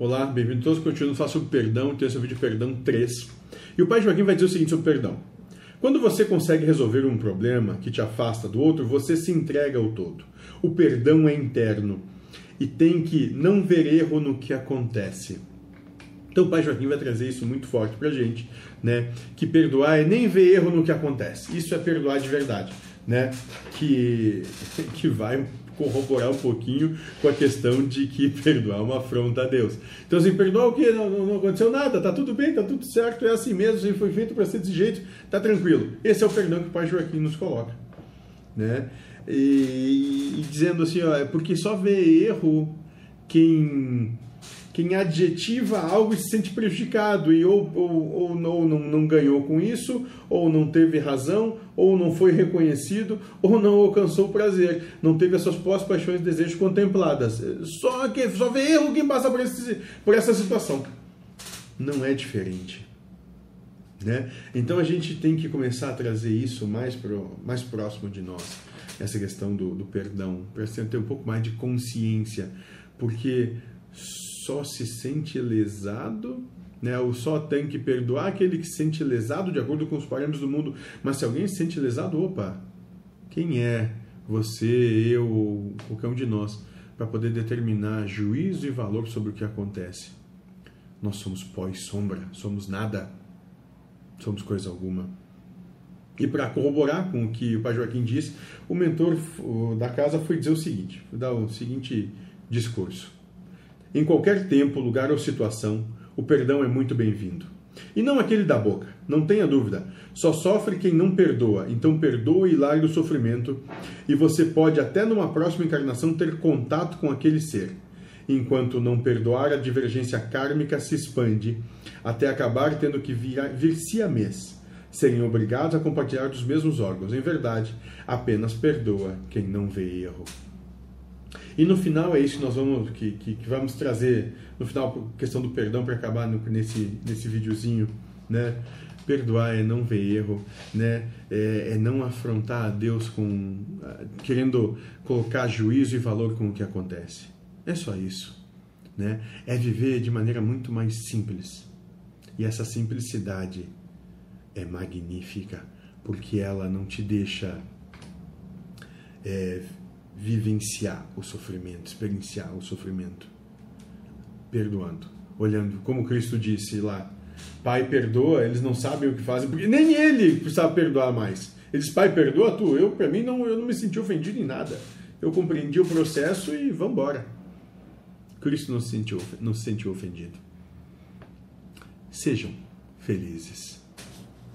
Olá, bem-vindos todos. Continuando a falar sobre perdão, tem esse vídeo Perdão 3. E o pai Joaquim vai dizer o seguinte sobre perdão. Quando você consegue resolver um problema que te afasta do outro, você se entrega ao todo. O perdão é interno e tem que não ver erro no que acontece. Então o pai Joaquim vai trazer isso muito forte pra gente, né? Que perdoar é nem ver erro no que acontece. Isso é perdoar de verdade, né? Que, que vai corroborar um pouquinho com a questão de que perdoar é uma afronta a Deus. Então, assim, perdoar o quê? Não, não, não, aconteceu nada, tá tudo bem, tá tudo certo, é assim mesmo, assim, foi feito para ser desse jeito, tá tranquilo. Esse é o perdão que o Pai Joaquim nos coloca, né? E, e dizendo assim, ó, é porque só vê erro quem quem adjetiva algo e se sente prejudicado e ou, ou, ou não, não, não ganhou com isso, ou não teve razão, ou não foi reconhecido, ou não alcançou o prazer, não teve as suas pós paixões e desejos contempladas. Só que só vê erro quem passa por, esse, por essa situação. Não é diferente. Né? Então a gente tem que começar a trazer isso mais, pro, mais próximo de nós, essa questão do, do perdão, para ter um pouco mais de consciência, porque só se sente lesado, né? O só tem que perdoar aquele que se sente lesado de acordo com os parâmetros do mundo. Mas se alguém se sente lesado, opa, quem é você, eu ou qualquer um de nós para poder determinar juízo e valor sobre o que acontece? Nós somos pó e sombra, somos nada, somos coisa alguma. E para corroborar com o que o Pai Joaquim disse, o mentor da casa foi dizer o seguinte, foi dar o seguinte discurso. Em qualquer tempo, lugar ou situação, o perdão é muito bem-vindo. E não aquele da boca, não tenha dúvida. Só sofre quem não perdoa, então perdoe e largue o sofrimento, e você pode até numa próxima encarnação ter contato com aquele ser. Enquanto não perdoar, a divergência kármica se expande, até acabar tendo que vir, vir siamês, serem obrigados a compartilhar dos mesmos órgãos. Em verdade, apenas perdoa quem não vê erro. E no final é isso que nós vamos, que, que, que vamos trazer, no final, questão do perdão para acabar no, nesse, nesse videozinho, né? Perdoar é não ver erro, né? É, é, não afrontar a Deus com querendo colocar juízo e valor com o que acontece. É só isso, né? É viver de maneira muito mais simples. E essa simplicidade é magnífica, porque ela não te deixa é, vivenciar o sofrimento, experienciar o sofrimento, perdoando, olhando, como Cristo disse lá, Pai perdoa, eles não sabem o que fazem, porque nem ele precisava perdoar mais. Ele disse, Pai perdoa tu, eu para mim não, eu não me senti ofendido em nada. Eu compreendi o processo e vamos embora. Cristo não se sentiu, não se sentiu ofendido. Sejam felizes.